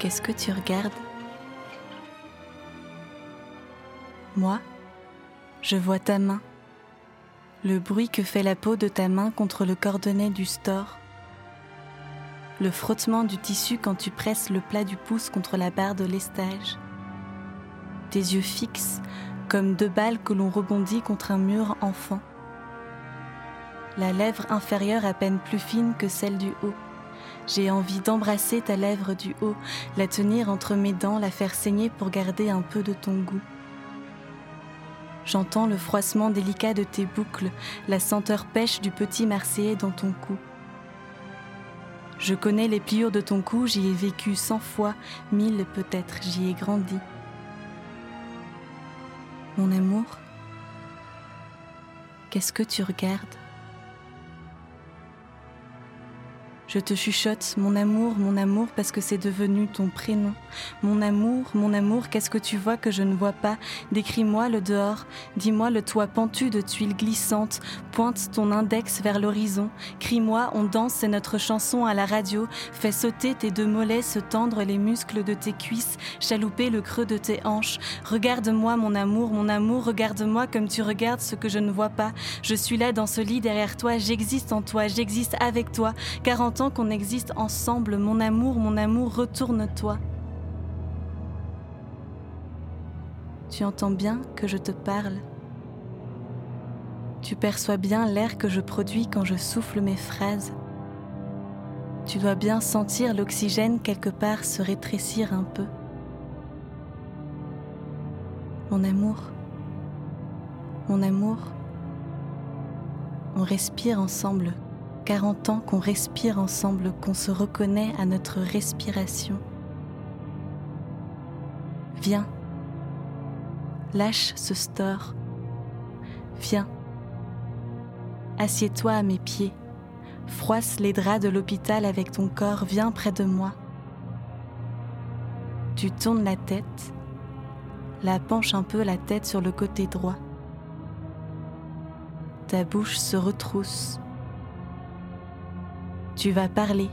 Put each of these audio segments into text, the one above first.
Qu'est-ce que tu regardes? Moi, je vois ta main, le bruit que fait la peau de ta main contre le cordonnet du store, le frottement du tissu quand tu presses le plat du pouce contre la barre de lestage, tes yeux fixes comme deux balles que l'on rebondit contre un mur enfant, la lèvre inférieure à peine plus fine que celle du haut j'ai envie d'embrasser ta lèvre du haut, la tenir entre mes dents, la faire saigner pour garder un peu de ton goût. J'entends le froissement délicat de tes boucles, la senteur pêche du petit marseillais dans ton cou. Je connais les pliures de ton cou, j'y ai vécu cent fois, mille peut-être, j'y ai grandi. Mon amour, qu'est-ce que tu regardes? Je te chuchote, mon amour, mon amour, parce que c'est devenu ton prénom. Mon amour, mon amour, qu'est-ce que tu vois que je ne vois pas? Décris-moi le dehors, dis-moi le toit pentu de tuiles glissantes, pointe ton index vers l'horizon, crie-moi, on danse, c'est notre chanson à la radio, fais sauter tes deux mollets, se tendre les muscles de tes cuisses, chalouper le creux de tes hanches. Regarde-moi, mon amour, mon amour, regarde-moi comme tu regardes ce que je ne vois pas. Je suis là dans ce lit derrière toi, j'existe en toi, j'existe avec toi. 40 qu'on existe ensemble, mon amour, mon amour, retourne-toi. Tu entends bien que je te parle. Tu perçois bien l'air que je produis quand je souffle mes phrases. Tu dois bien sentir l'oxygène quelque part se rétrécir un peu. Mon amour, mon amour, on respire ensemble 40 ans qu'on respire ensemble, qu'on se reconnaît à notre respiration. Viens, lâche ce store. Viens, assieds-toi à mes pieds, froisse les draps de l'hôpital avec ton corps, viens près de moi. Tu tournes la tête, la penche un peu la tête sur le côté droit. Ta bouche se retrousse tu vas parler.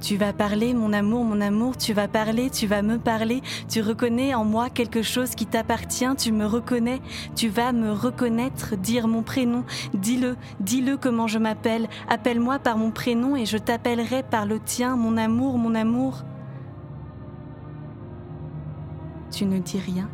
Tu vas parler, mon amour, mon amour, tu vas parler, tu vas me parler, tu reconnais en moi quelque chose qui t'appartient, tu me reconnais, tu vas me reconnaître, dire mon prénom, dis-le, dis-le comment je m'appelle, appelle-moi par mon prénom et je t'appellerai par le tien, mon amour, mon amour. Tu ne dis rien.